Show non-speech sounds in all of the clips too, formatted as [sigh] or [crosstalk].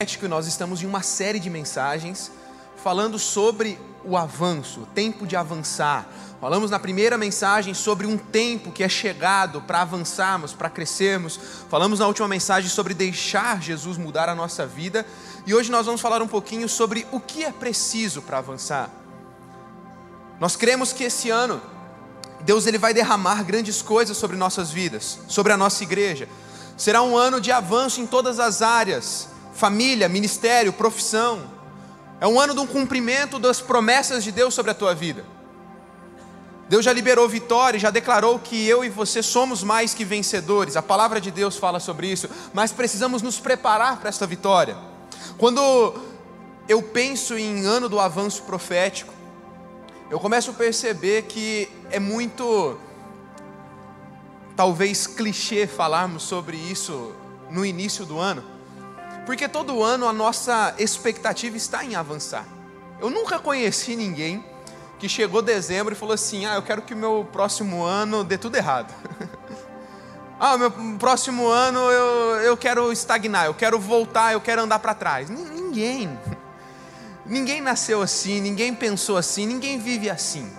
que nós estamos em uma série de mensagens falando sobre o avanço, o tempo de avançar. Falamos na primeira mensagem sobre um tempo que é chegado para avançarmos, para crescermos. Falamos na última mensagem sobre deixar Jesus mudar a nossa vida. E hoje nós vamos falar um pouquinho sobre o que é preciso para avançar. Nós cremos que esse ano Deus ele vai derramar grandes coisas sobre nossas vidas, sobre a nossa igreja. Será um ano de avanço em todas as áreas família, ministério, profissão. É um ano de um cumprimento das promessas de Deus sobre a tua vida. Deus já liberou vitória, já declarou que eu e você somos mais que vencedores. A palavra de Deus fala sobre isso, mas precisamos nos preparar para esta vitória. Quando eu penso em ano do avanço profético, eu começo a perceber que é muito talvez clichê falarmos sobre isso no início do ano. Porque todo ano a nossa expectativa está em avançar. Eu nunca conheci ninguém que chegou dezembro e falou assim: Ah, eu quero que meu próximo ano dê tudo errado. [laughs] ah, meu próximo ano eu, eu quero estagnar, eu quero voltar, eu quero andar para trás. Ninguém. [laughs] Ninguém nasceu assim, ninguém pensou assim, ninguém vive assim.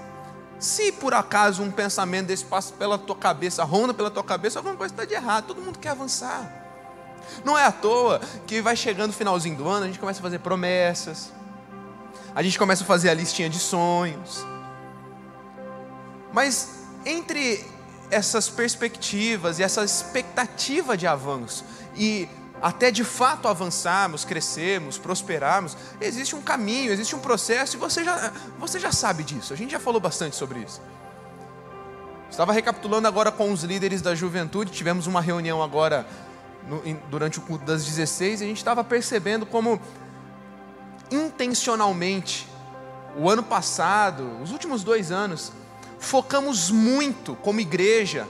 Se por acaso um pensamento desse passa pela tua cabeça, ronda pela tua cabeça, alguma coisa está de errado, todo mundo quer avançar. Não é à toa que vai chegando o finalzinho do ano, a gente começa a fazer promessas, a gente começa a fazer a listinha de sonhos. Mas entre essas perspectivas e essa expectativa de avanço e até de fato avançarmos, crescermos, prosperarmos, existe um caminho, existe um processo e você já, você já sabe disso. A gente já falou bastante sobre isso. Estava recapitulando agora com os líderes da juventude, tivemos uma reunião agora no, durante o culto das 16, a gente estava percebendo como intencionalmente, o ano passado, os últimos dois anos, focamos muito como igreja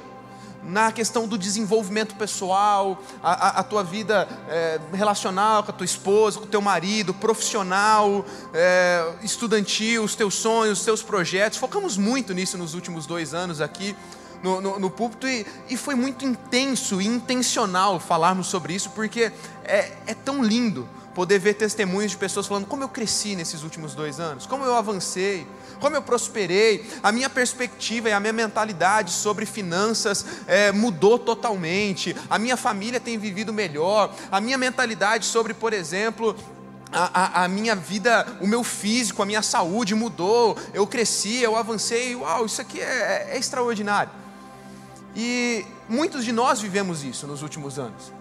na questão do desenvolvimento pessoal, a, a, a tua vida é, relacional com a tua esposa, com o teu marido, profissional, é, estudantil, os teus sonhos, os teus projetos. Focamos muito nisso nos últimos dois anos aqui no, no, no púlpito e, e, foi muito intenso e intencional falarmos sobre isso, porque é, é tão lindo poder ver testemunhos de pessoas falando como eu cresci nesses últimos dois anos, como eu avancei, como eu prosperei, a minha perspectiva e a minha mentalidade sobre finanças é, mudou totalmente, a minha família tem vivido melhor, a minha mentalidade sobre, por exemplo, a, a, a, minha vida, o meu físico, a minha saúde mudou, eu cresci, eu avancei, uau, isso aqui é, é extraordinário. E muitos de nós vivemos isso nos últimos anos.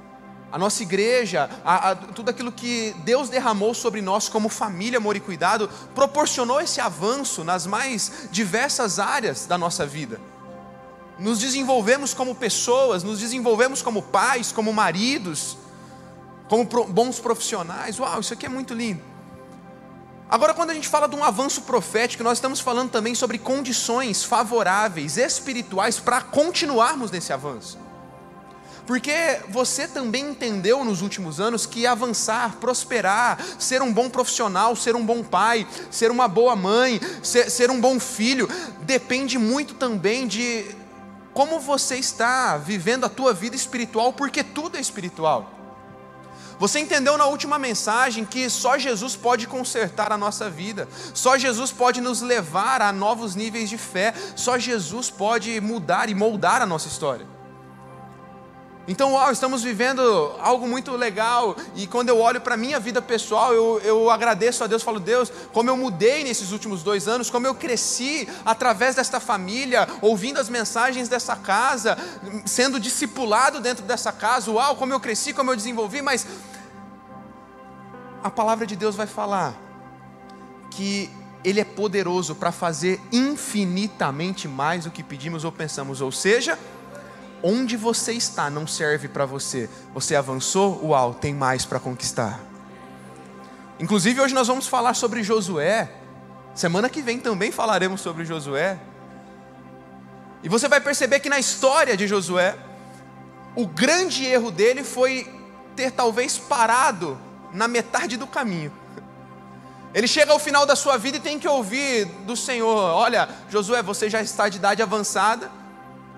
A nossa igreja, a, a, tudo aquilo que Deus derramou sobre nós como família, amor e cuidado, proporcionou esse avanço nas mais diversas áreas da nossa vida. Nos desenvolvemos como pessoas, nos desenvolvemos como pais, como maridos, como pro, bons profissionais. Uau, isso aqui é muito lindo. Agora, quando a gente fala de um avanço profético, nós estamos falando também sobre condições favoráveis, espirituais, para continuarmos nesse avanço. Porque você também entendeu nos últimos anos que avançar, prosperar, ser um bom profissional, ser um bom pai, ser uma boa mãe, ser, ser um bom filho, depende muito também de como você está vivendo a tua vida espiritual, porque tudo é espiritual. Você entendeu na última mensagem que só Jesus pode consertar a nossa vida, só Jesus pode nos levar a novos níveis de fé, só Jesus pode mudar e moldar a nossa história. Então, uau, estamos vivendo algo muito legal, e quando eu olho para a minha vida pessoal, eu, eu agradeço a Deus, falo, Deus, como eu mudei nesses últimos dois anos, como eu cresci através desta família, ouvindo as mensagens dessa casa, sendo discipulado dentro dessa casa, uau, como eu cresci, como eu desenvolvi, mas a palavra de Deus vai falar que Ele é poderoso para fazer infinitamente mais do que pedimos ou pensamos, ou seja, onde você está não serve para você. Você avançou, uau, tem mais para conquistar. Inclusive, hoje nós vamos falar sobre Josué. Semana que vem também falaremos sobre Josué. E você vai perceber que na história de Josué, o grande erro dele foi ter talvez parado na metade do caminho. Ele chega ao final da sua vida e tem que ouvir do Senhor: Olha, Josué, você já está de idade avançada,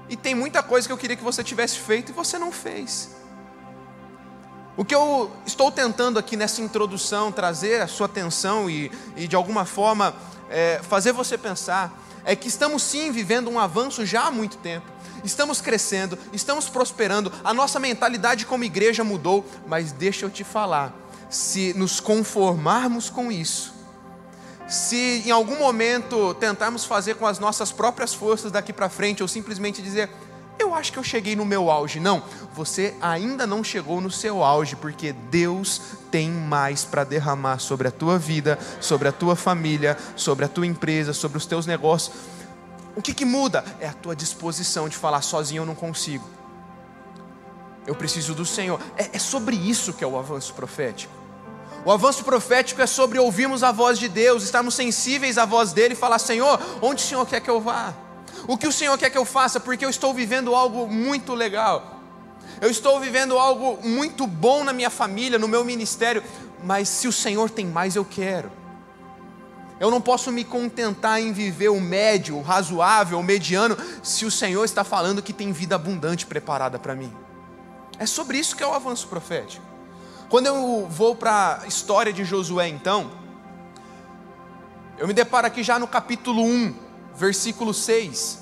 e tem muita coisa que eu queria que você tivesse feito e você não fez. O que eu estou tentando aqui nessa introdução trazer a sua atenção e, e de alguma forma é, fazer você pensar é que estamos sim vivendo um avanço já há muito tempo. Estamos crescendo, estamos prosperando, a nossa mentalidade como igreja mudou, mas deixa eu te falar, se nos conformarmos com isso, se em algum momento tentarmos fazer com as nossas próprias forças daqui para frente, ou simplesmente dizer, eu acho que eu cheguei no meu auge. Não, você ainda não chegou no seu auge, porque Deus tem mais para derramar sobre a tua vida, sobre a tua família, sobre a tua empresa, sobre os teus negócios. O que, que muda? É a tua disposição de falar sozinho eu não consigo. Eu preciso do Senhor. É, é sobre isso que é o avanço profético. O avanço profético é sobre ouvirmos a voz de Deus, estarmos sensíveis à voz dele e falar: Senhor, onde o Senhor quer que eu vá? O que o Senhor quer que eu faça? Porque eu estou vivendo algo muito legal. Eu estou vivendo algo muito bom na minha família, no meu ministério, mas se o Senhor tem mais, eu quero. Eu não posso me contentar em viver o médio, o razoável, o mediano, se o Senhor está falando que tem vida abundante preparada para mim. É sobre isso que é o avanço profético. Quando eu vou para a história de Josué, então, eu me deparo aqui já no capítulo 1, versículo 6.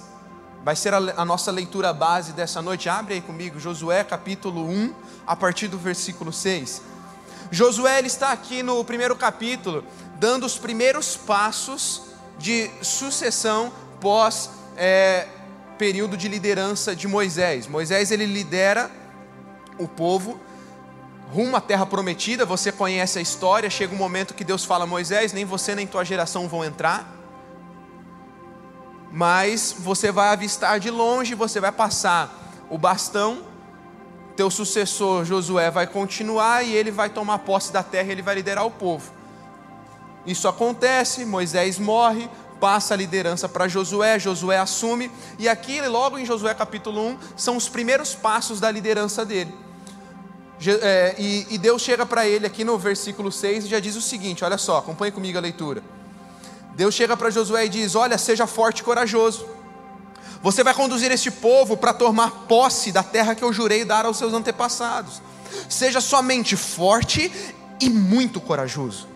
Vai ser a, a nossa leitura base dessa noite. Abre aí comigo, Josué capítulo 1, a partir do versículo 6. Josué ele está aqui no primeiro capítulo, dando os primeiros passos de sucessão pós é, período de liderança de Moisés. Moisés ele lidera o povo rumo à terra prometida, você conhece a história, chega um momento que Deus fala: Moisés, nem você nem tua geração vão entrar, mas você vai avistar de longe, você vai passar o bastão, teu sucessor Josué vai continuar e ele vai tomar posse da terra ele vai liderar o povo. Isso acontece, Moisés morre, passa a liderança para Josué, Josué assume, e aqui, logo em Josué capítulo 1, são os primeiros passos da liderança dele. É, e, Deus chega para ele aqui no versículo 6 e já diz o seguinte: olha só, acompanhe comigo a leitura. Deus chega para Josué e diz: Olha, seja forte e corajoso. Você vai conduzir este povo para tomar posse da terra que eu jurei dar aos seus antepassados. Seja somente forte e muito corajoso.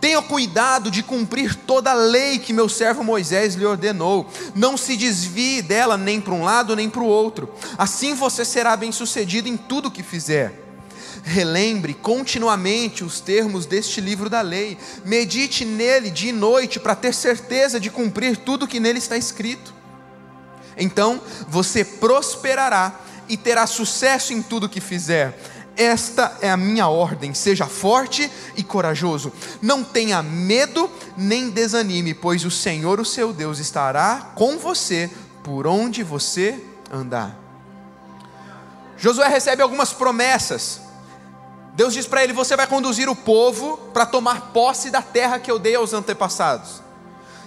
Tenha cuidado de cumprir toda a lei que meu servo Moisés lhe ordenou. Não se desvie dela nem para um lado nem para o outro. Assim você será bem-sucedido em tudo o que fizer. Relembre continuamente os termos deste livro da lei, medite nele de noite para ter certeza de cumprir tudo que nele está escrito. Então você prosperará e terá sucesso em tudo que fizer. Esta é a minha ordem: seja forte e corajoso. Não tenha medo nem desanime, pois o Senhor, o seu Deus, estará com você por onde você andar. Josué recebe algumas promessas Deus diz para ele: Você vai conduzir o povo para tomar posse da terra que eu dei aos antepassados.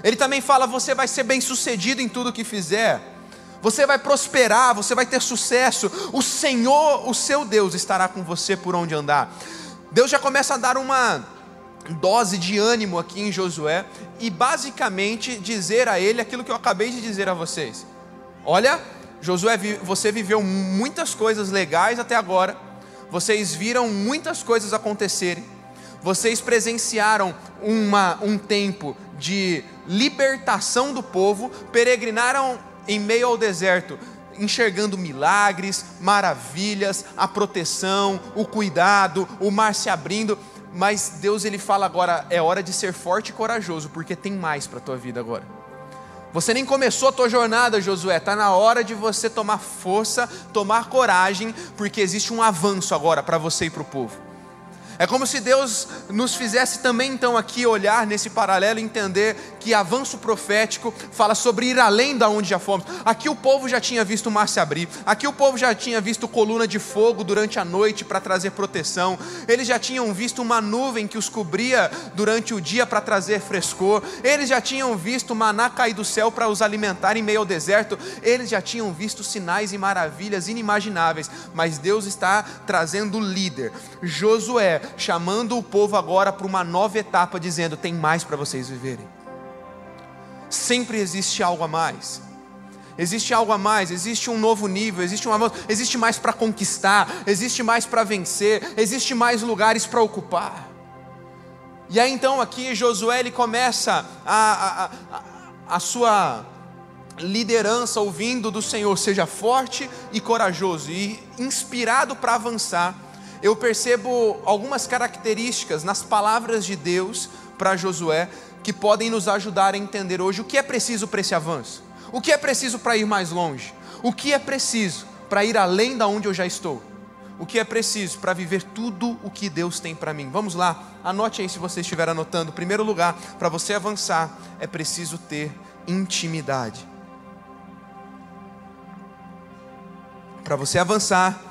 Ele também fala: Você vai ser bem sucedido em tudo que fizer. Você vai prosperar, você vai ter sucesso. O Senhor, o seu Deus, estará com você por onde andar. Deus já começa a dar uma dose de ânimo aqui em Josué e basicamente dizer a ele aquilo que eu acabei de dizer a vocês. Olha, Josué, você viveu muitas coisas legais até agora vocês viram muitas coisas acontecerem, vocês presenciaram uma, um tempo de libertação do povo, peregrinaram em meio ao deserto, enxergando milagres, maravilhas, a proteção, o cuidado, o mar se abrindo, mas Deus ele fala agora é hora de ser forte e corajoso, porque tem mais para a tua vida agora. Você nem começou a tua jornada, Josué. Está na hora de você tomar força, tomar coragem, porque existe um avanço agora para você e para o povo. É como se Deus nos fizesse também então aqui olhar nesse paralelo e entender que avanço profético fala sobre ir além da onde já fomos. Aqui o povo já tinha visto o mar se abrir, aqui o povo já tinha visto coluna de fogo durante a noite para trazer proteção, eles já tinham visto uma nuvem que os cobria durante o dia para trazer frescor, eles já tinham visto maná cair do céu para os alimentar em meio ao deserto, eles já tinham visto sinais e maravilhas inimagináveis, mas Deus está trazendo o líder, Josué, chamando o povo agora para uma nova etapa, dizendo: tem mais para vocês viverem. Sempre existe algo a mais. Existe algo a mais, existe um novo nível, existe um existe mais para conquistar, existe mais para vencer, existe mais lugares para ocupar. E aí então aqui Josué ele começa a, a, a, a sua liderança ouvindo do Senhor, seja forte e corajoso e inspirado para avançar. Eu percebo algumas características nas palavras de Deus para Josué que podem nos ajudar a entender hoje o que é preciso para esse avanço, o que é preciso para ir mais longe, o que é preciso para ir além da onde eu já estou o que é preciso para viver tudo o que Deus tem para mim. Vamos lá, anote aí se você estiver anotando. Primeiro lugar, para você avançar, é preciso ter intimidade. Para você avançar,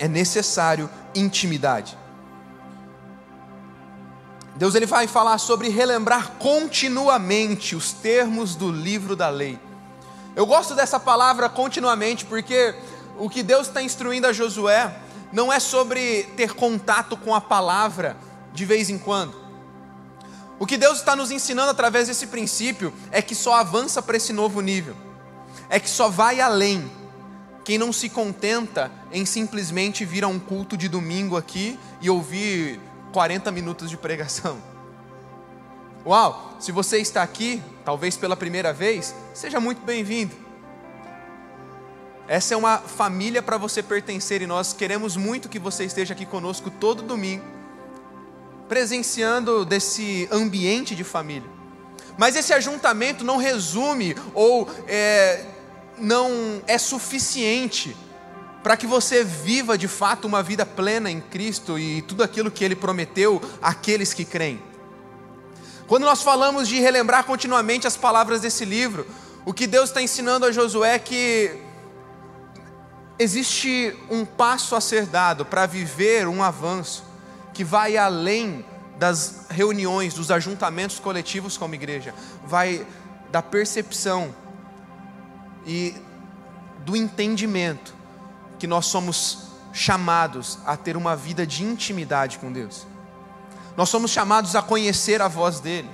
é necessário intimidade. Deus ele vai falar sobre relembrar continuamente os termos do livro da lei. Eu gosto dessa palavra continuamente porque o que Deus está instruindo a Josué não é sobre ter contato com a palavra de vez em quando. O que Deus está nos ensinando através desse princípio é que só avança para esse novo nível, é que só vai além. Quem não se contenta em simplesmente vir a um culto de domingo aqui e ouvir 40 minutos de pregação. [laughs] Uau, se você está aqui, talvez pela primeira vez, seja muito bem-vindo. Essa é uma família para você pertencer e nós queremos muito que você esteja aqui conosco todo domingo, presenciando desse ambiente de família. Mas esse ajuntamento não resume ou é, não é suficiente para que você viva de fato uma vida plena em Cristo e tudo aquilo que Ele prometeu àqueles que creem. Quando nós falamos de relembrar continuamente as palavras desse livro, o que Deus está ensinando a Josué é que existe um passo a ser dado para viver um avanço que vai além das reuniões, dos ajuntamentos coletivos como igreja, vai da percepção e do entendimento que nós somos chamados a ter uma vida de intimidade com Deus. Nós somos chamados a conhecer a voz dele.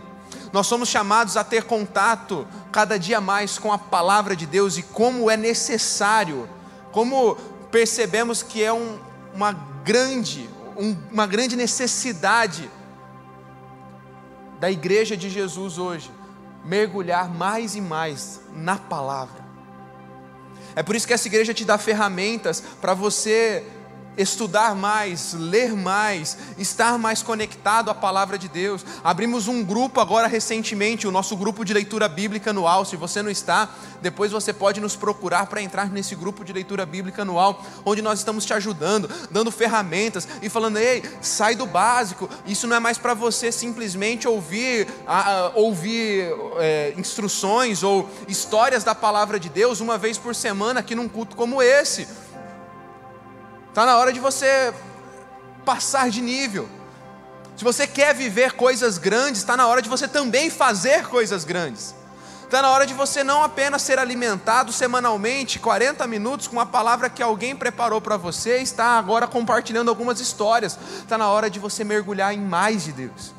Nós somos chamados a ter contato cada dia mais com a palavra de Deus e como é necessário como percebemos que é um, uma grande, um, uma grande necessidade da igreja de Jesus hoje, mergulhar mais e mais na palavra. É por isso que essa igreja te dá ferramentas para você estudar mais, ler mais, estar mais conectado à palavra de Deus. Abrimos um grupo agora recentemente, o nosso grupo de leitura bíblica anual. Se você não está, depois você pode nos procurar para entrar nesse grupo de leitura bíblica anual, onde nós estamos te ajudando, dando ferramentas e falando: ei, sai do básico. Isso não é mais para você simplesmente ouvir, ouvir é, instruções ou histórias da palavra de Deus uma vez por semana aqui num culto como esse. Está na hora de você passar de nível. Se você quer viver coisas grandes, está na hora de você também fazer coisas grandes. Está na hora de você não apenas ser alimentado semanalmente, 40 minutos, com uma palavra que alguém preparou para você está agora compartilhando algumas histórias. Está na hora de você mergulhar em mais de Deus.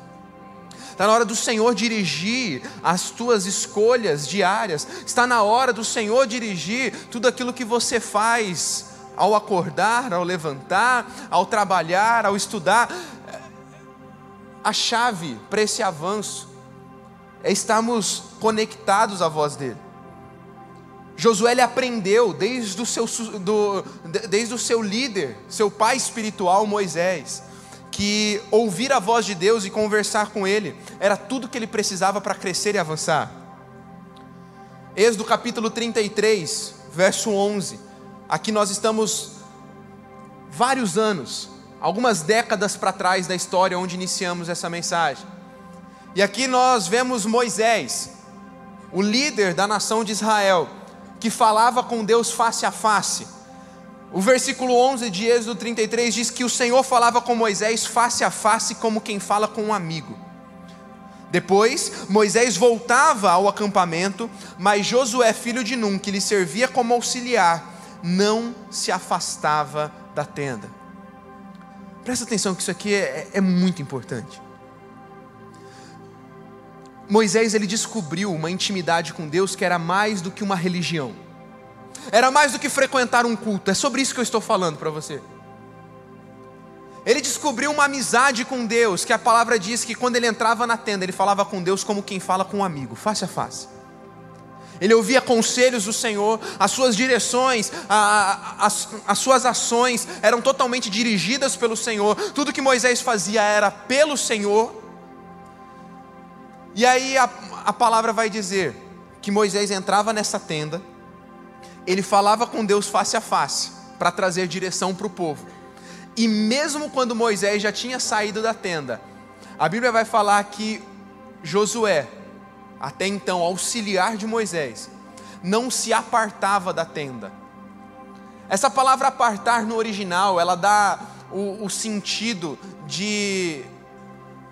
Está na hora do Senhor dirigir as tuas escolhas diárias. Está na hora do Senhor dirigir tudo aquilo que você faz ao acordar, ao levantar, ao trabalhar, ao estudar. A chave para esse avanço é estarmos conectados à voz dele. Josué ele aprendeu desde o, seu, do, desde o seu líder, seu pai espiritual Moisés, que ouvir a voz de Deus e conversar com ele era tudo que ele precisava para crescer e avançar. Êxodo capítulo 33, verso 11 Aqui nós estamos vários anos, algumas décadas para trás da história onde iniciamos essa mensagem. E aqui nós vemos Moisés, o líder da nação de Israel, que falava com Deus face a face. O versículo 11 de Êxodo 33 diz que o Senhor falava com Moisés face a face, como quem fala com um amigo. Depois, Moisés voltava ao acampamento, mas Josué, filho de Num, que lhe servia como auxiliar, não se afastava da tenda. Presta atenção que isso aqui é, é muito importante. Moisés ele descobriu uma intimidade com Deus que era mais do que uma religião. Era mais do que frequentar um culto. É sobre isso que eu estou falando para você. Ele descobriu uma amizade com Deus, que a palavra diz que quando ele entrava na tenda, ele falava com Deus como quem fala com um amigo, face a face. Ele ouvia conselhos do Senhor, as suas direções, a, a, as, as suas ações eram totalmente dirigidas pelo Senhor, tudo que Moisés fazia era pelo Senhor. E aí a, a palavra vai dizer que Moisés entrava nessa tenda, ele falava com Deus face a face, para trazer direção para o povo. E mesmo quando Moisés já tinha saído da tenda, a Bíblia vai falar que Josué, até então auxiliar de Moisés, não se apartava da tenda. Essa palavra apartar no original, ela dá o, o sentido de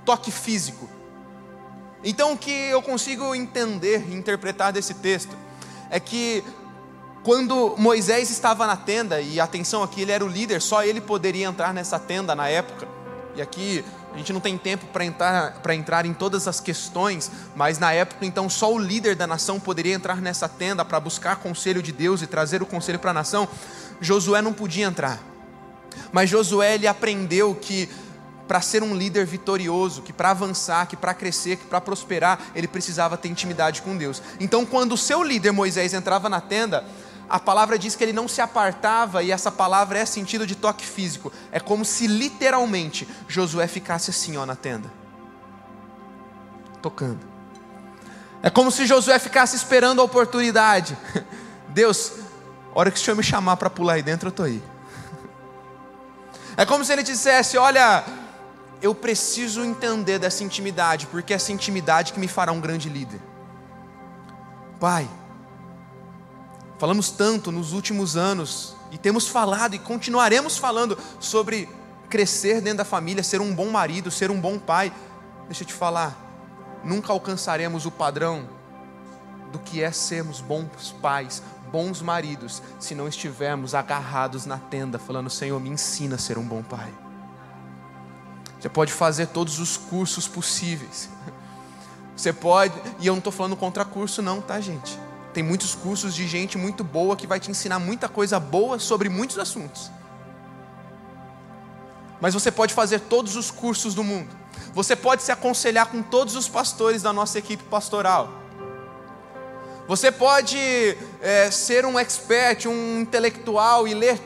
toque físico. Então, o que eu consigo entender e interpretar desse texto é que quando Moisés estava na tenda, e atenção aqui, ele era o líder, só ele poderia entrar nessa tenda na época. E aqui a gente não tem tempo para entrar, entrar em todas as questões, mas na época então só o líder da nação poderia entrar nessa tenda para buscar conselho de Deus e trazer o conselho para a nação. Josué não podia entrar. Mas Josué ele aprendeu que para ser um líder vitorioso, que para avançar, que para crescer, que para prosperar, ele precisava ter intimidade com Deus. Então, quando o seu líder Moisés entrava na tenda, a palavra diz que ele não se apartava, e essa palavra é sentido de toque físico. É como se literalmente Josué ficasse assim, ó, na tenda, tocando. É como se Josué ficasse esperando a oportunidade. [laughs] Deus, hora que o Senhor me chamar para pular aí dentro, eu estou aí. É como se ele dissesse: Olha, eu preciso entender dessa intimidade, porque é essa intimidade que me fará um grande líder. Pai, Falamos tanto nos últimos anos e temos falado e continuaremos falando sobre crescer dentro da família, ser um bom marido, ser um bom pai. Deixa eu te falar, nunca alcançaremos o padrão do que é sermos bons pais, bons maridos, se não estivermos agarrados na tenda, falando: Senhor, me ensina a ser um bom pai. Você pode fazer todos os cursos possíveis. [laughs] Você pode, e eu não estou falando contra curso, não, tá, gente? Tem muitos cursos de gente muito boa que vai te ensinar muita coisa boa sobre muitos assuntos. Mas você pode fazer todos os cursos do mundo. Você pode se aconselhar com todos os pastores da nossa equipe pastoral. Você pode é, ser um expert, um intelectual e ler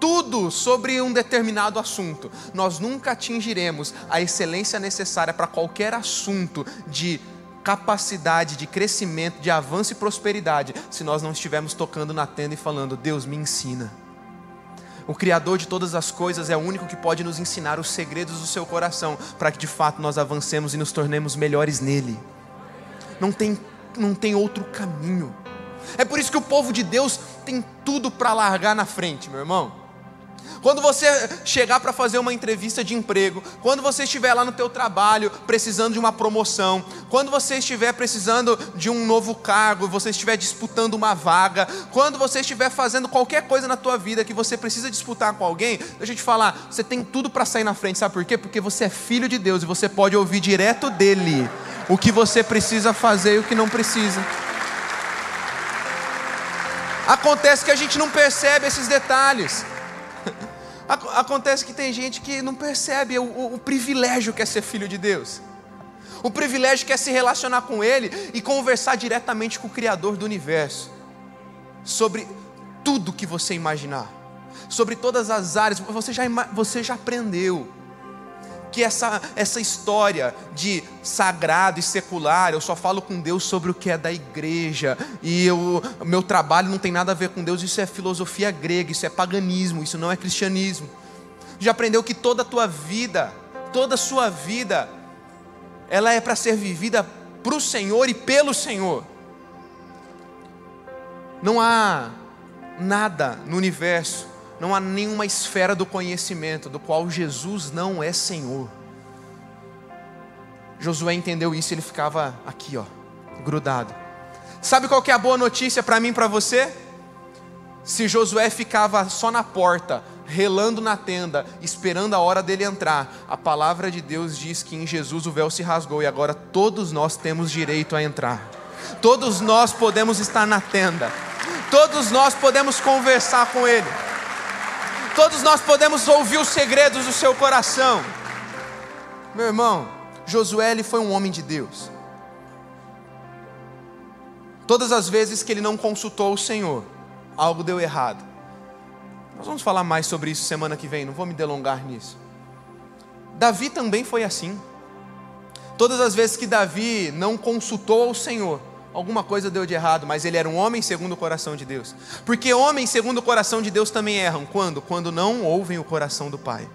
tudo sobre um determinado assunto. Nós nunca atingiremos a excelência necessária para qualquer assunto de capacidade de crescimento, de avanço e prosperidade, se nós não estivermos tocando na tenda e falando: Deus me ensina. O Criador de todas as coisas é o único que pode nos ensinar os segredos do seu coração, para que de fato nós avancemos e nos tornemos melhores nele. Não tem, não tem outro caminho. É por isso que o povo de Deus tem tudo para largar na frente, meu irmão. Quando você chegar para fazer uma entrevista de emprego, quando você estiver lá no teu trabalho precisando de uma promoção, quando você estiver precisando de um novo cargo, você estiver disputando uma vaga, quando você estiver fazendo qualquer coisa na tua vida que você precisa disputar com alguém, deixa eu te falar, você tem tudo para sair na frente, sabe por quê? Porque você é filho de Deus e você pode ouvir direto dele o que você precisa fazer e o que não precisa. Acontece que a gente não percebe esses detalhes. Acontece que tem gente que não percebe o, o, o privilégio que é ser filho de Deus. O privilégio que é se relacionar com Ele e conversar diretamente com o Criador do universo. Sobre tudo que você imaginar. Sobre todas as áreas. Você já, você já aprendeu que essa, essa história de sagrado e secular, eu só falo com Deus sobre o que é da igreja, e o meu trabalho não tem nada a ver com Deus, isso é filosofia grega, isso é paganismo, isso não é cristianismo. Já aprendeu que toda a tua vida, toda a sua vida, ela é para ser vivida para o Senhor e pelo Senhor. Não há nada no universo não há nenhuma esfera do conhecimento do qual Jesus não é Senhor. Josué entendeu isso e ele ficava aqui, ó, grudado. Sabe qual que é a boa notícia para mim e para você? Se Josué ficava só na porta, relando na tenda, esperando a hora dele entrar, a palavra de Deus diz que em Jesus o véu se rasgou e agora todos nós temos direito a entrar. Todos nós podemos estar na tenda Todos nós podemos conversar com Ele. Todos nós podemos ouvir os segredos do seu coração. Meu irmão, Josué ele foi um homem de Deus. Todas as vezes que ele não consultou o Senhor, algo deu errado. Nós vamos falar mais sobre isso semana que vem, não vou me delongar nisso. Davi também foi assim. Todas as vezes que Davi não consultou ao Senhor, alguma coisa deu de errado, mas ele era um homem segundo o coração de Deus. Porque homens segundo o coração de Deus também erram. Quando? Quando não ouvem o coração do Pai.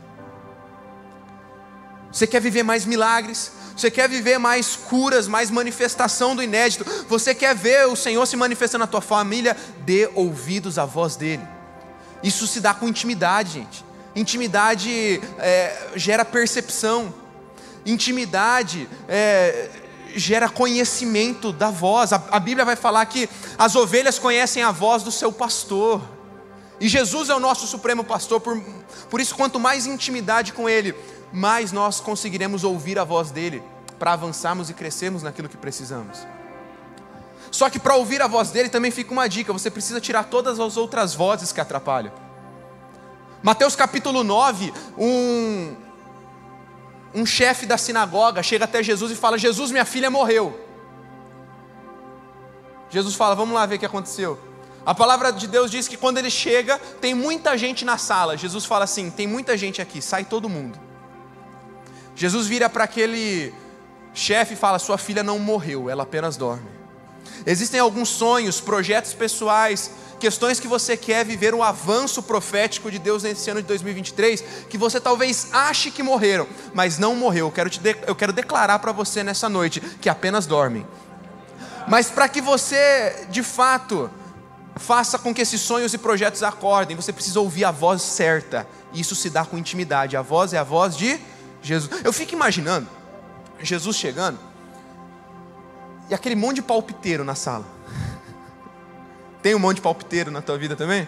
Você quer viver mais milagres? Você quer viver mais curas, mais manifestação do inédito? Você quer ver o Senhor se manifestando na tua família? Dê ouvidos à voz dele. Isso se dá com intimidade, gente. Intimidade é, gera percepção. Intimidade é, gera conhecimento da voz. A, a Bíblia vai falar que as ovelhas conhecem a voz do seu pastor. E Jesus é o nosso supremo pastor, por, por isso, quanto mais intimidade com Ele, mais nós conseguiremos ouvir a voz dele para avançarmos e crescermos naquilo que precisamos. Só que para ouvir a voz dele também fica uma dica: você precisa tirar todas as outras vozes que atrapalham. Mateus capítulo 9, um, um chefe da sinagoga chega até Jesus e fala: Jesus, minha filha morreu. Jesus fala: Vamos lá ver o que aconteceu. A palavra de Deus diz que quando ele chega, tem muita gente na sala. Jesus fala assim: Tem muita gente aqui, sai todo mundo. Jesus vira para aquele chefe e fala: Sua filha não morreu, ela apenas dorme. Existem alguns sonhos, projetos pessoais, questões que você quer viver o avanço profético de Deus nesse ano de 2023, que você talvez ache que morreram, mas não morreu. Eu quero, te de, eu quero declarar para você nessa noite que apenas dormem. Mas para que você, de fato, faça com que esses sonhos e projetos acordem, você precisa ouvir a voz certa. Isso se dá com intimidade. A voz é a voz de Jesus. Eu fico imaginando Jesus chegando e aquele monte de palpiteiro na sala. Tem um monte de palpiteiro na tua vida também?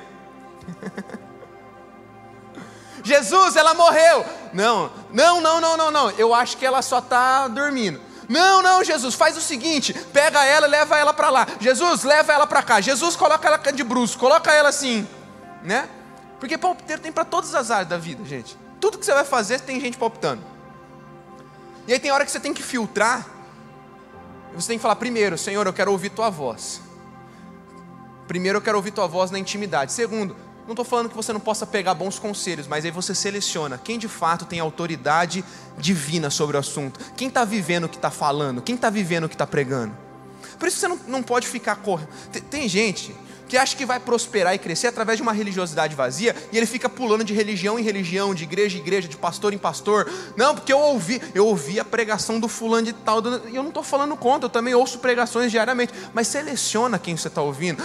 [laughs] Jesus, ela morreu. Não, não, não, não, não, não. Eu acho que ela só está dormindo. Não, não, Jesus, faz o seguinte: pega ela e leva ela para lá. Jesus, leva ela para cá. Jesus, coloca ela de bruxo, coloca ela assim, né? Porque palpiteiro tem para todas as áreas da vida, gente. Tudo que você vai fazer tem gente palpitando. E aí tem hora que você tem que filtrar. Você tem que falar primeiro, Senhor, eu quero ouvir tua voz. Primeiro eu quero ouvir tua voz na intimidade. Segundo, não estou falando que você não possa pegar bons conselhos, mas aí você seleciona quem de fato tem autoridade divina sobre o assunto. Quem está vivendo o que está falando, quem está vivendo o que está pregando. Por isso você não, não pode ficar correndo. Tem, tem gente que acha que vai prosperar e crescer através de uma religiosidade vazia, e ele fica pulando de religião em religião, de igreja em igreja, de pastor em pastor. Não, porque eu ouvi, eu ouvi a pregação do fulano de tal, e eu não estou falando contra, eu também ouço pregações diariamente, mas seleciona quem você está ouvindo,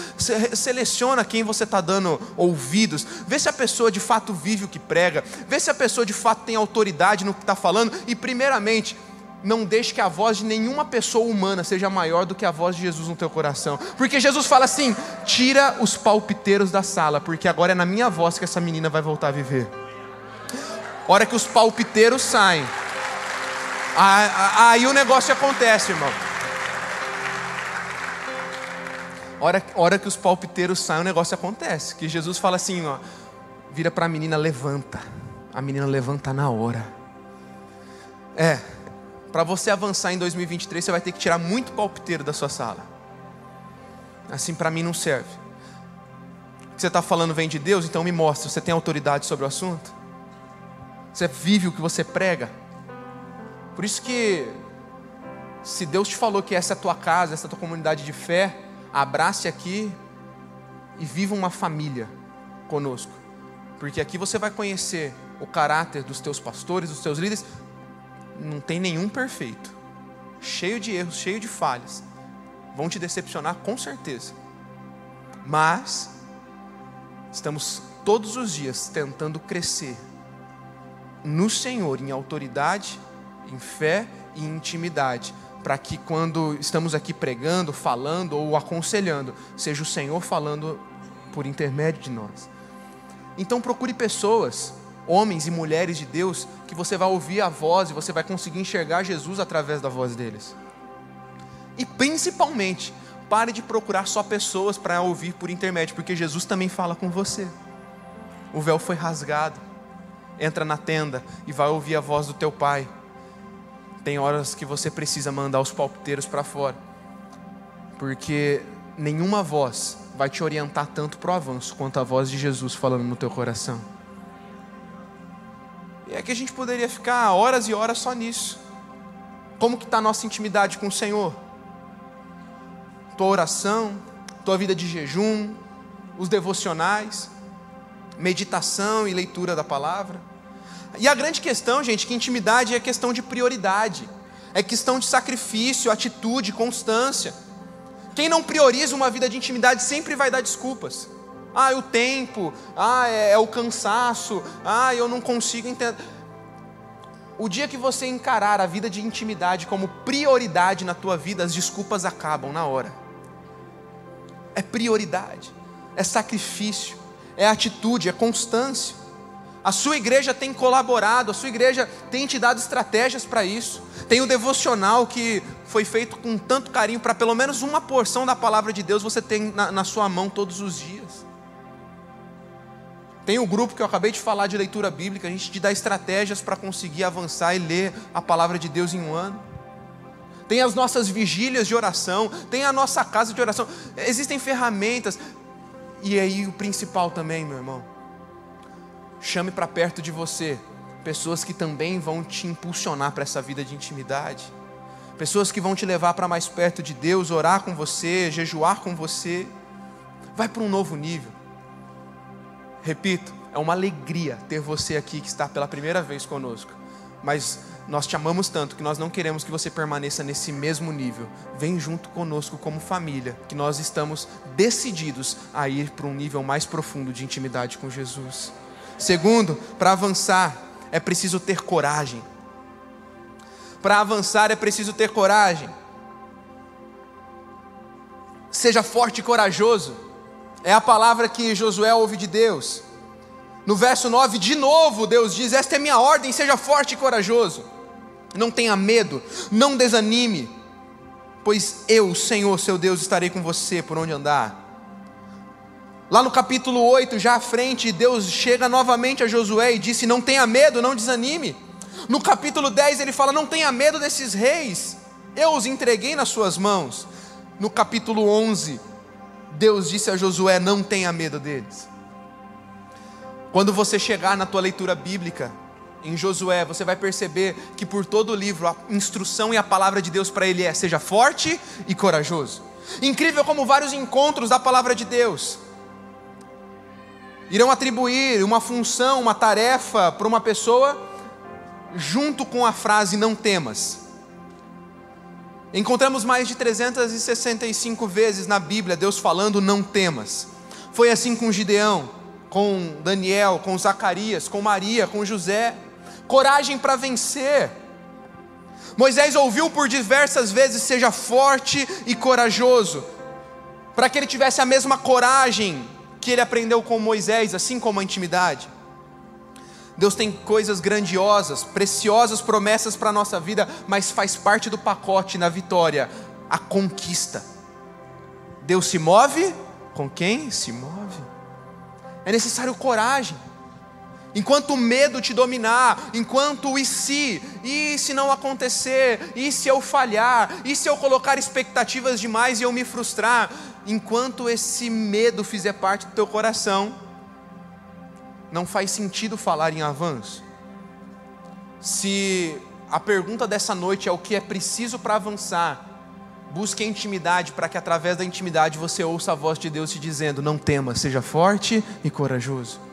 seleciona quem você está dando ouvidos, vê se a pessoa de fato vive o que prega, vê se a pessoa de fato tem autoridade no que está falando, e primeiramente, não deixe que a voz de nenhuma pessoa humana seja maior do que a voz de Jesus no teu coração. Porque Jesus fala assim: tira os palpiteiros da sala, porque agora é na minha voz que essa menina vai voltar a viver. Hora que os palpiteiros saem, aí o negócio acontece, irmão. Hora, hora que os palpiteiros saem, o negócio acontece. Que Jesus fala assim: ó, vira para a menina, levanta. A menina levanta na hora. É, para você avançar em 2023, você vai ter que tirar muito palpiteiro da sua sala. Assim, para mim não serve. O que você está falando vem de Deus, então me mostra. Você tem autoridade sobre o assunto? Você vive o que você prega? Por isso que, se Deus te falou que essa é a tua casa, essa é a tua comunidade de fé, abrace aqui e viva uma família conosco. Porque aqui você vai conhecer o caráter dos teus pastores, dos teus líderes, não tem nenhum perfeito, cheio de erros, cheio de falhas. Vão te decepcionar com certeza. Mas estamos todos os dias tentando crescer no Senhor em autoridade, em fé e intimidade, para que quando estamos aqui pregando, falando ou aconselhando, seja o Senhor falando por intermédio de nós. Então procure pessoas homens e mulheres de Deus que você vai ouvir a voz e você vai conseguir enxergar Jesus através da voz deles. E principalmente, pare de procurar só pessoas para ouvir por intermédio, porque Jesus também fala com você. O véu foi rasgado. Entra na tenda e vai ouvir a voz do teu pai. Tem horas que você precisa mandar os palpiteiros para fora, porque nenhuma voz vai te orientar tanto para o avanço quanto a voz de Jesus falando no teu coração. E é que a gente poderia ficar horas e horas só nisso. Como que está a nossa intimidade com o Senhor? Tua oração, tua vida de jejum, os devocionais, meditação e leitura da palavra. E a grande questão, gente, que intimidade é questão de prioridade, é questão de sacrifício, atitude, constância. Quem não prioriza uma vida de intimidade sempre vai dar desculpas. Ah, é o tempo, ah, é, é o cansaço, ah, eu não consigo entender. O dia que você encarar a vida de intimidade como prioridade na tua vida, as desculpas acabam na hora. É prioridade, é sacrifício, é atitude, é constância. A sua igreja tem colaborado, a sua igreja tem te dado estratégias para isso. Tem o devocional que foi feito com tanto carinho para pelo menos uma porção da palavra de Deus você tem na, na sua mão todos os dias. Tem o grupo que eu acabei de falar de leitura bíblica, a gente te dá estratégias para conseguir avançar e ler a palavra de Deus em um ano. Tem as nossas vigílias de oração, tem a nossa casa de oração. Existem ferramentas. E aí o principal também, meu irmão, Chame para perto de você pessoas que também vão te impulsionar para essa vida de intimidade. Pessoas que vão te levar para mais perto de Deus, orar com você, jejuar com você. Vai para um novo nível. Repito, é uma alegria ter você aqui que está pela primeira vez conosco. Mas nós te amamos tanto que nós não queremos que você permaneça nesse mesmo nível. Vem junto conosco como família, que nós estamos decididos a ir para um nível mais profundo de intimidade com Jesus. Segundo, para avançar é preciso ter coragem. Para avançar é preciso ter coragem. Seja forte e corajoso. É a palavra que Josué ouve de Deus. No verso 9, de novo, Deus diz: Esta é minha ordem, seja forte e corajoso. Não tenha medo, não desanime, pois eu, Senhor, seu Deus, estarei com você por onde andar. Lá no capítulo 8, já à frente, Deus chega novamente a Josué e disse: Não tenha medo, não desanime. No capítulo 10, ele fala: Não tenha medo desses reis, eu os entreguei nas suas mãos. No capítulo 11, Deus disse a Josué: Não tenha medo deles. Quando você chegar na tua leitura bíblica, em Josué, você vai perceber que por todo o livro a instrução e a palavra de Deus para ele é: seja forte e corajoso. Incrível como vários encontros da palavra de Deus irão atribuir uma função, uma tarefa para uma pessoa, junto com a frase não temas. Encontramos mais de 365 vezes na Bíblia Deus falando não temas. Foi assim com Gideão, com Daniel, com Zacarias, com Maria, com José. Coragem para vencer. Moisés ouviu por diversas vezes: seja forte e corajoso, para que ele tivesse a mesma coragem que ele aprendeu com Moisés, assim como a intimidade. Deus tem coisas grandiosas, preciosas promessas para a nossa vida, mas faz parte do pacote na vitória a conquista. Deus se move com quem se move. É necessário coragem. Enquanto o medo te dominar, enquanto o e se, e se não acontecer, e se eu falhar, e se eu colocar expectativas demais e eu me frustrar, enquanto esse medo fizer parte do teu coração, não faz sentido falar em avanço. Se a pergunta dessa noite é o que é preciso para avançar, busque a intimidade para que através da intimidade você ouça a voz de Deus te dizendo: não tema, seja forte e corajoso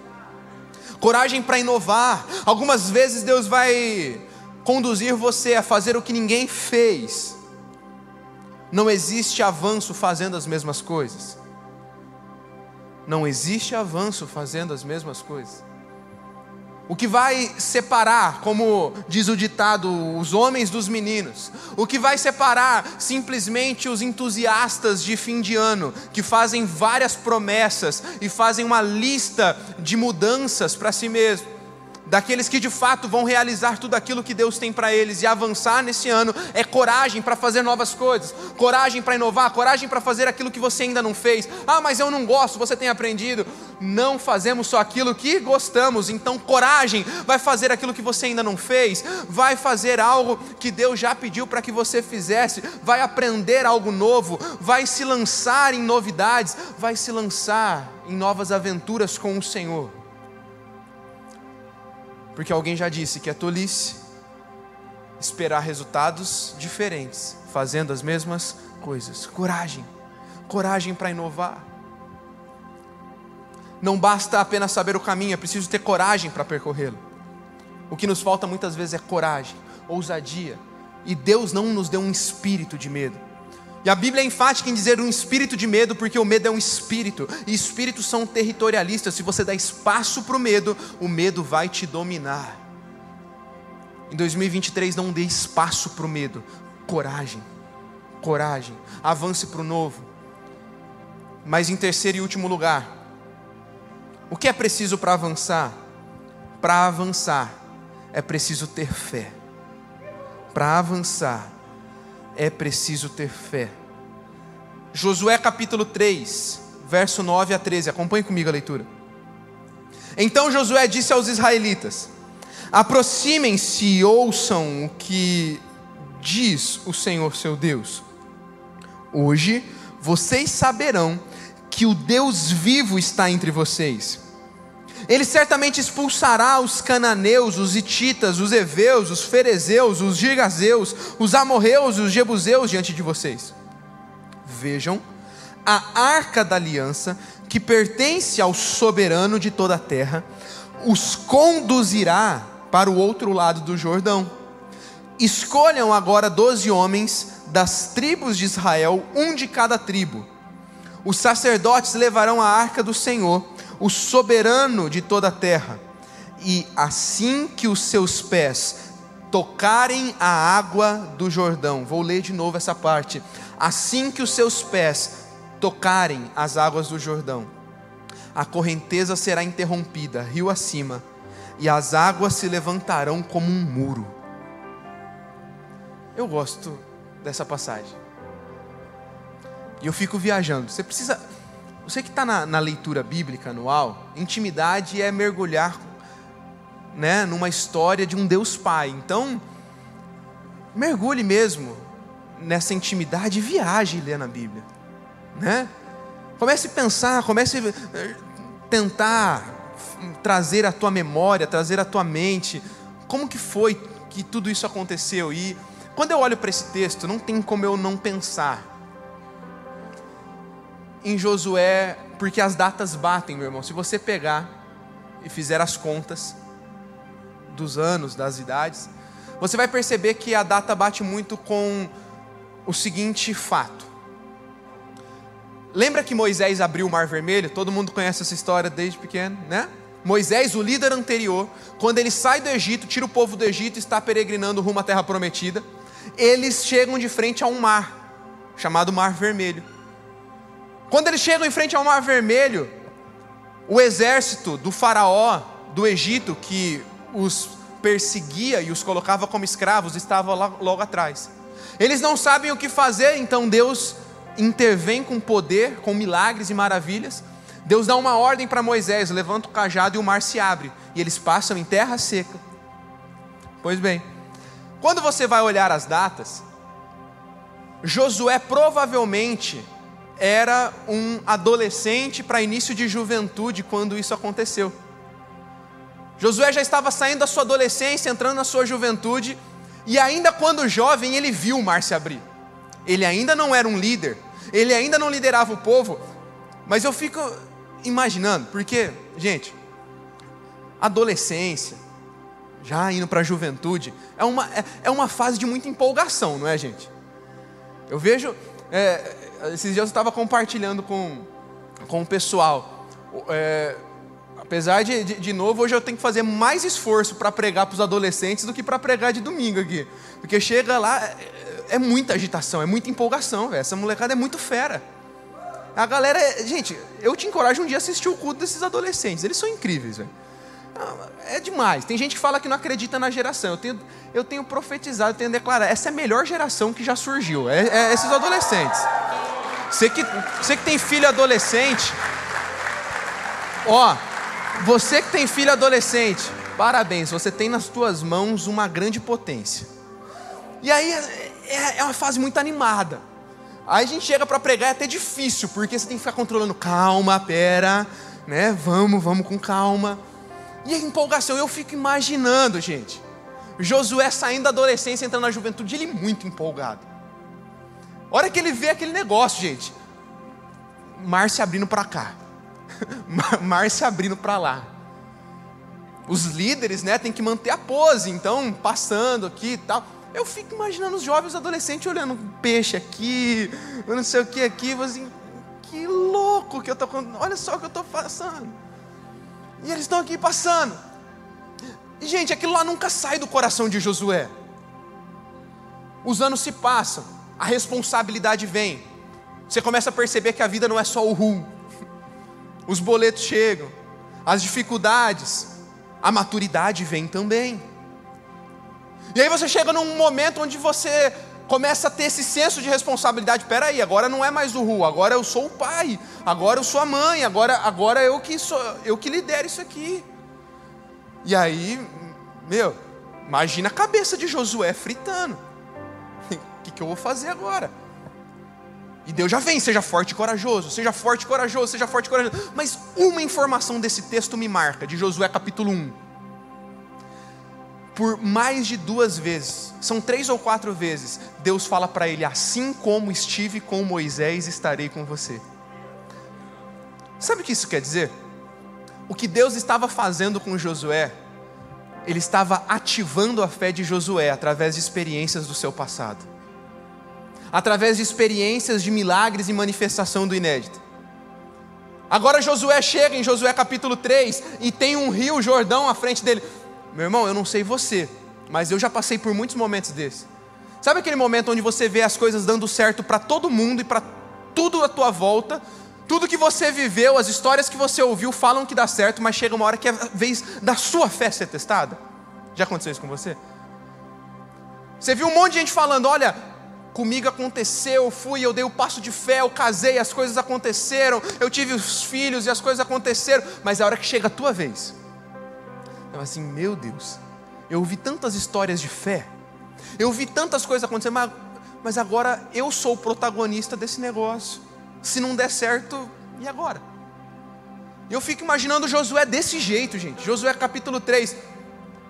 coragem para inovar. Algumas vezes Deus vai conduzir você a fazer o que ninguém fez. Não existe avanço fazendo as mesmas coisas. Não existe avanço fazendo as mesmas coisas. O que vai separar, como diz o ditado, os homens dos meninos, o que vai separar simplesmente os entusiastas de fim de ano, que fazem várias promessas e fazem uma lista de mudanças para si mesmo, daqueles que de fato vão realizar tudo aquilo que Deus tem para eles e avançar nesse ano é coragem para fazer novas coisas, coragem para inovar, coragem para fazer aquilo que você ainda não fez. Ah, mas eu não gosto, você tem aprendido. Não fazemos só aquilo que gostamos, então coragem, vai fazer aquilo que você ainda não fez, vai fazer algo que Deus já pediu para que você fizesse, vai aprender algo novo, vai se lançar em novidades, vai se lançar em novas aventuras com o Senhor. Porque alguém já disse que é tolice esperar resultados diferentes, fazendo as mesmas coisas. Coragem, coragem para inovar. Não basta apenas saber o caminho, é preciso ter coragem para percorrê-lo. O que nos falta muitas vezes é coragem, ousadia. E Deus não nos deu um espírito de medo. A Bíblia é enfática em dizer um espírito de medo, porque o medo é um espírito, e espíritos são territorialistas. Se você dá espaço para o medo, o medo vai te dominar. Em 2023, não dê espaço para o medo, coragem, coragem, avance para o novo. Mas em terceiro e último lugar, o que é preciso para avançar? Para avançar, é preciso ter fé. Para avançar, é preciso ter fé. Josué capítulo 3, verso 9 a 13. Acompanhe comigo a leitura. Então Josué disse aos israelitas: Aproximem-se e ouçam o que diz o Senhor seu Deus. Hoje vocês saberão que o Deus vivo está entre vocês ele certamente expulsará os cananeus, os ititas, os heveus, os ferezeus, os gigazeus, os amorreus e os jebuseus diante de vocês. Vejam, a arca da aliança, que pertence ao soberano de toda a terra, os conduzirá para o outro lado do Jordão. Escolham agora doze homens das tribos de Israel, um de cada tribo. Os sacerdotes levarão a arca do Senhor o soberano de toda a terra. E assim que os seus pés tocarem a água do Jordão, vou ler de novo essa parte. Assim que os seus pés tocarem as águas do Jordão, a correnteza será interrompida, rio acima, e as águas se levantarão como um muro. Eu gosto dessa passagem. E eu fico viajando. Você precisa você que está na, na, leitura bíblica anual, intimidade é mergulhar né, numa história de um Deus Pai. Então, mergulhe mesmo nessa intimidade e viaje lendo a Bíblia. Né? Comece a pensar, comece a tentar trazer a tua memória, trazer a tua mente, como que foi que tudo isso aconteceu. E quando eu olho para esse texto, não tem como eu não pensar em Josué, porque as datas batem, meu irmão. Se você pegar e fizer as contas dos anos, das idades, você vai perceber que a data bate muito com o seguinte fato. Lembra que Moisés abriu o Mar Vermelho? Todo mundo conhece essa história desde pequeno, né? Moisés, o líder anterior, quando ele sai do Egito, tira o povo do Egito e está peregrinando rumo à terra prometida, eles chegam de frente a um mar, chamado Mar Vermelho. Quando eles chegam em frente ao Mar Vermelho, o exército do Faraó do Egito, que os perseguia e os colocava como escravos, estava lá, logo atrás. Eles não sabem o que fazer, então Deus intervém com poder, com milagres e maravilhas. Deus dá uma ordem para Moisés: levanta o cajado e o mar se abre, e eles passam em terra seca. Pois bem, quando você vai olhar as datas, Josué provavelmente era um adolescente para início de juventude quando isso aconteceu. Josué já estava saindo da sua adolescência, entrando na sua juventude, e ainda quando jovem ele viu o mar se abrir. Ele ainda não era um líder, ele ainda não liderava o povo, mas eu fico imaginando, porque, gente, adolescência, já indo para a juventude, é uma, é, é, uma fase de muita empolgação, não é, gente? Eu vejo, é, esses dias eu estava compartilhando com, com o pessoal. É, apesar de, de, de, novo, hoje eu tenho que fazer mais esforço para pregar para os adolescentes do que para pregar de domingo aqui. Porque chega lá, é, é muita agitação, é muita empolgação, velho. Essa molecada é muito fera. A galera, gente, eu te encorajo um dia a assistir o culto desses adolescentes, eles são incríveis, velho. É demais. Tem gente que fala que não acredita na geração. Eu tenho, eu tenho profetizado, eu tenho declarado. Essa é a melhor geração que já surgiu. É, é esses adolescentes. Você que, você que tem filho adolescente, ó, você que tem filho adolescente, parabéns, você tem nas suas mãos uma grande potência. E aí é, é, é uma fase muito animada. Aí a gente chega para pregar é até difícil, porque você tem que ficar controlando, calma, pera, né? Vamos, vamos com calma. E a empolgação, eu fico imaginando, gente. Josué saindo da adolescência, entrando na juventude, ele muito empolgado. A hora que ele vê aquele negócio, gente, mar se abrindo para cá, [laughs] mar se abrindo para lá. Os líderes, né, tem que manter a pose, então passando aqui e tal. Eu fico imaginando os jovens adolescentes olhando um peixe aqui, não sei o que aqui, assim, que louco que eu tô, olha só o que eu estou passando. E eles estão aqui passando. E gente, aquilo lá nunca sai do coração de Josué. Os anos se passam, a responsabilidade vem. Você começa a perceber que a vida não é só o rum. Os boletos chegam, as dificuldades, a maturidade vem também. E aí você chega num momento onde você começa a ter esse senso de responsabilidade. Peraí, agora não é mais o Ru, agora eu sou o pai, agora eu sou a mãe, agora, agora eu que sou, eu que lidero isso aqui. E aí, meu, imagina a cabeça de Josué fritando. [laughs] O que, que eu vou fazer agora? E Deus já vem, seja forte e corajoso, seja forte e corajoso, seja forte e corajoso. Mas uma informação desse texto me marca, de Josué capítulo 1. Por mais de duas vezes, são três ou quatro vezes, Deus fala para ele: Assim como estive com Moisés, estarei com você. Sabe o que isso quer dizer? O que Deus estava fazendo com Josué, Ele estava ativando a fé de Josué através de experiências do seu passado através de experiências de milagres e manifestação do inédito. Agora Josué chega em Josué capítulo 3 e tem um rio Jordão à frente dele. Meu irmão, eu não sei você, mas eu já passei por muitos momentos desses. Sabe aquele momento onde você vê as coisas dando certo para todo mundo e para tudo à tua volta? Tudo que você viveu, as histórias que você ouviu falam que dá certo, mas chega uma hora que é a vez da sua fé ser testada. Já aconteceu isso com você? Você viu um monte de gente falando: olha, comigo aconteceu, eu fui, eu dei o passo de fé, eu casei, as coisas aconteceram, eu tive os filhos e as coisas aconteceram, mas é a hora que chega a tua vez. Eu assim, meu Deus, eu ouvi tantas histórias de fé, eu ouvi tantas coisas acontecendo, mas, mas agora eu sou o protagonista desse negócio. Se não der certo, e agora? Eu fico imaginando Josué desse jeito, gente. Josué capítulo 3.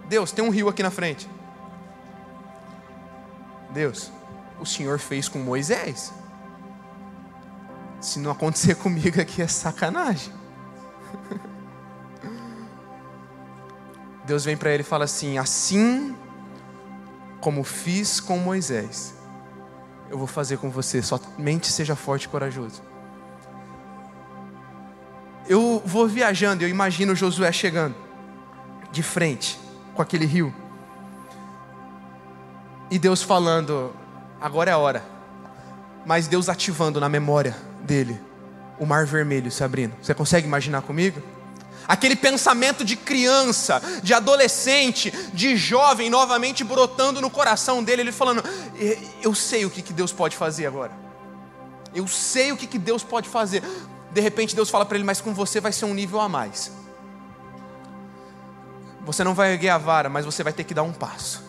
Deus, tem um rio aqui na frente. Deus, o Senhor fez com Moisés. Se não acontecer [laughs] comigo aqui é sacanagem. [laughs] Deus vem para ele e fala assim: Assim como fiz com Moisés, eu vou fazer com você, somente seja forte e corajoso. Eu vou viajando, eu imagino Josué chegando de frente com aquele rio. E Deus falando: agora é a hora. Mas Deus ativando na memória dele o mar vermelho se abrindo. Você consegue imaginar comigo? Aquele pensamento de criança, de adolescente, de jovem novamente brotando no coração dele, ele falando: Eu sei o que, Deus pode fazer agora. Eu sei o que Deus pode fazer. De repente Deus fala para ele: Mas com você vai ser um nível a mais. Você não vai erguer a vara, mas você vai ter que dar um passo.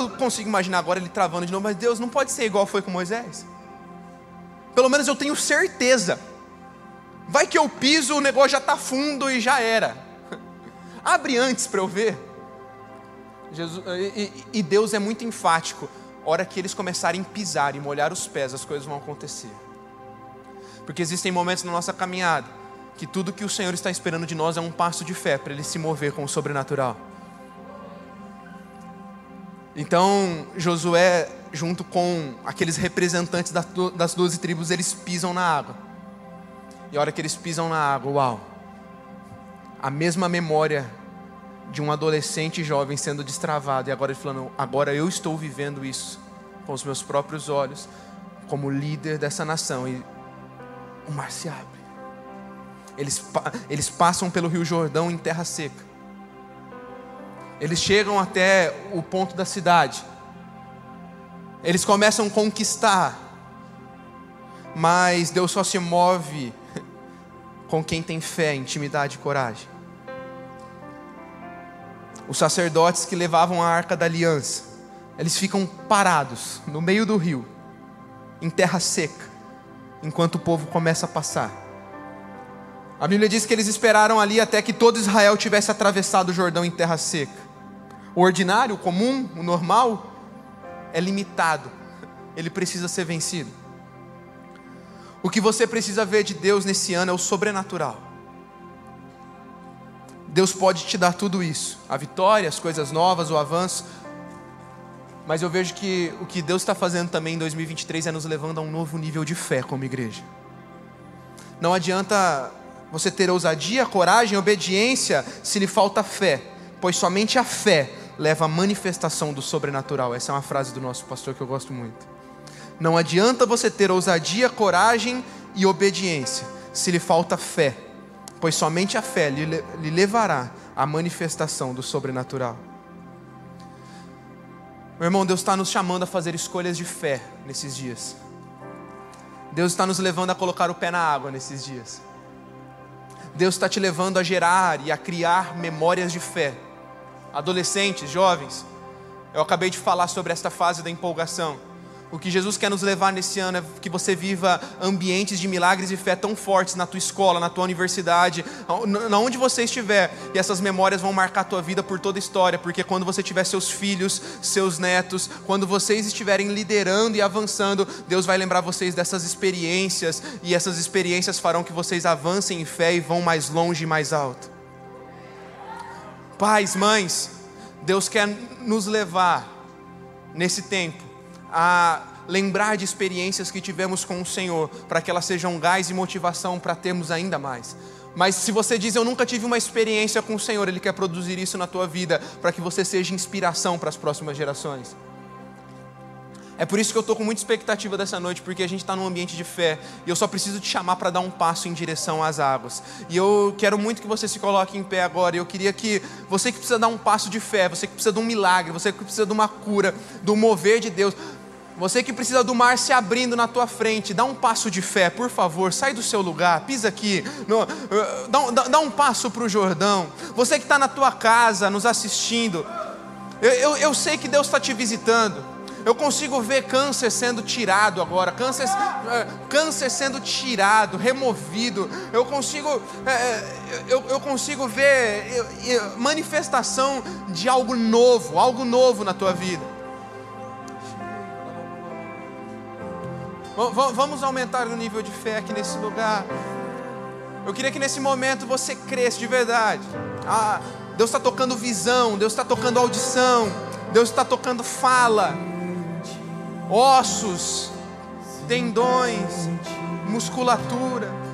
Eu consigo imaginar agora ele travando de novo, mas Deus não pode ser igual foi com Moisés. Pelo menos eu tenho certeza. Vai que eu piso, o negócio já está fundo e já era. [laughs] Abre antes para eu ver. Jesus, e, e, Deus é muito enfático. Hora que eles começarem a pisar e molhar os pés, as coisas vão acontecer. Porque existem momentos na nossa caminhada que tudo que o Senhor está esperando de nós é um passo de fé para ele se mover com o sobrenatural. Então, Josué, junto com aqueles representantes das doze tribos, eles pisam na água. E a hora que eles pisam na água, uau! A mesma memória de um adolescente jovem sendo destravado, e agora ele falando: agora eu estou vivendo isso com os meus próprios olhos, como líder dessa nação. E o mar se abre. Eles, eles passam pelo Rio Jordão em terra seca. Eles chegam até o ponto da cidade. Eles começam a conquistar. Mas Deus só se move [laughs] com quem tem fé, intimidade e coragem. Os sacerdotes que levavam a arca da aliança, eles ficam parados no meio do rio, em terra seca, enquanto o povo começa a passar. A Bíblia diz que eles esperaram ali até que todo Israel tivesse atravessado o Jordão em terra seca. O ordinário, o comum, o normal, é limitado, ele precisa ser vencido. O que você precisa ver de Deus nesse ano é o sobrenatural. Deus pode te dar tudo isso, a vitória, as coisas novas, o avanço. Mas eu vejo que o que Deus está fazendo também em 2023 é nos levando a um novo nível de fé como igreja. Não adianta você ter ousadia, coragem, obediência se lhe falta fé, pois somente a fé leva à manifestação do sobrenatural. Essa é uma frase do nosso pastor que eu gosto muito. Não adianta você ter ousadia, coragem e obediência se lhe falta fé, pois somente a fé lhe, levará à manifestação do sobrenatural. Meu irmão, Deus está nos chamando a fazer escolhas de fé nesses dias. Deus está nos levando a colocar o pé na água nesses dias. Deus está te levando a gerar e a criar memórias de fé. Adolescentes, jovens, eu acabei de falar sobre esta fase da empolgação. O que Jesus quer nos levar nesse ano é que você viva ambientes de milagres e fé tão fortes na tua escola, na tua universidade, na onde você estiver, e essas memórias vão marcar a tua vida por toda a história, porque quando você tiver seus filhos, seus netos, quando vocês estiverem liderando e avançando, Deus vai lembrar vocês dessas experiências, e essas experiências farão que vocês avancem em fé e vão mais longe e mais alto. Pais, mães, Deus quer nos levar nesse tempo a lembrar de experiências que tivemos com o Senhor, para que elas sejam gás e motivação para termos ainda mais. Mas se você diz eu nunca tive uma experiência com o Senhor, Ele quer produzir isso na tua vida, para que você seja inspiração para as próximas gerações. É por isso que eu estou com muita expectativa dessa noite, porque a gente está num ambiente de fé e eu só preciso te chamar para dar um passo em direção às águas. E eu quero muito que você se coloque em pé agora. Eu queria que você que precisa dar um passo de fé, você que precisa de um milagre, você que precisa de uma cura, do mover de Deus, você que precisa do mar se abrindo na tua frente, dá um passo de fé, por favor, sai do seu lugar, pisa aqui, no, dá, dá, dá, um passo para o Jordão. Você que está na tua casa, nos assistindo, eu, eu, eu sei que Deus está te visitando. Eu consigo ver câncer sendo tirado agora, câncer, uh, câncer sendo tirado, removido. Eu consigo, uh, eu, eu consigo ver manifestação de algo novo, algo novo na tua vida. Vamos aumentar o nível de fé aqui nesse lugar. Eu queria que nesse momento você cresça de verdade. Ah, Deus está tocando visão, Deus está tocando audição, Deus está tocando fala, ossos, tendões, musculatura.